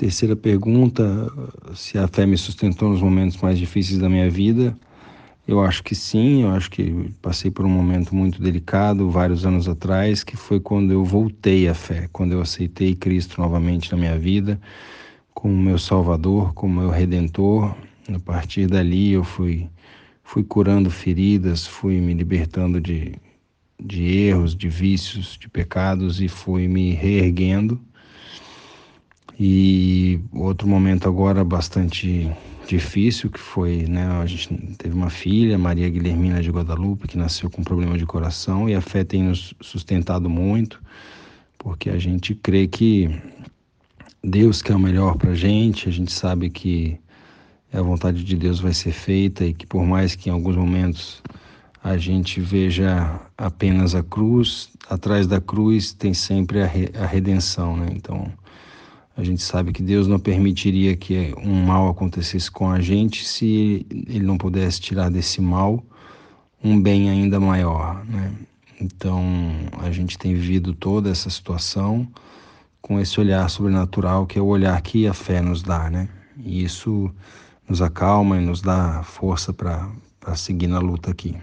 Terceira pergunta: se a fé me sustentou nos momentos mais difíceis da minha vida. Eu acho que sim, eu acho que passei por um momento muito delicado vários anos atrás, que foi quando eu voltei à fé, quando eu aceitei Cristo novamente na minha vida, como meu Salvador, como meu Redentor. A partir dali eu fui, fui curando feridas, fui me libertando de, de erros, de vícios, de pecados e fui me reerguendo. E outro momento agora bastante difícil que foi, né, a gente teve uma filha, Maria Guilhermina de Guadalupe, que nasceu com problema de coração e a fé tem nos sustentado muito, porque a gente crê que Deus quer o melhor para a gente, a gente sabe que a vontade de Deus vai ser feita e que por mais que em alguns momentos a gente veja apenas a cruz, atrás da cruz tem sempre a, re, a redenção, né? Então a gente sabe que Deus não permitiria que um mal acontecesse com a gente se Ele não pudesse tirar desse mal um bem ainda maior, né? Então a gente tem vivido toda essa situação com esse olhar sobrenatural que é o olhar que a fé nos dá, né? E isso nos acalma e nos dá força para seguir na luta aqui.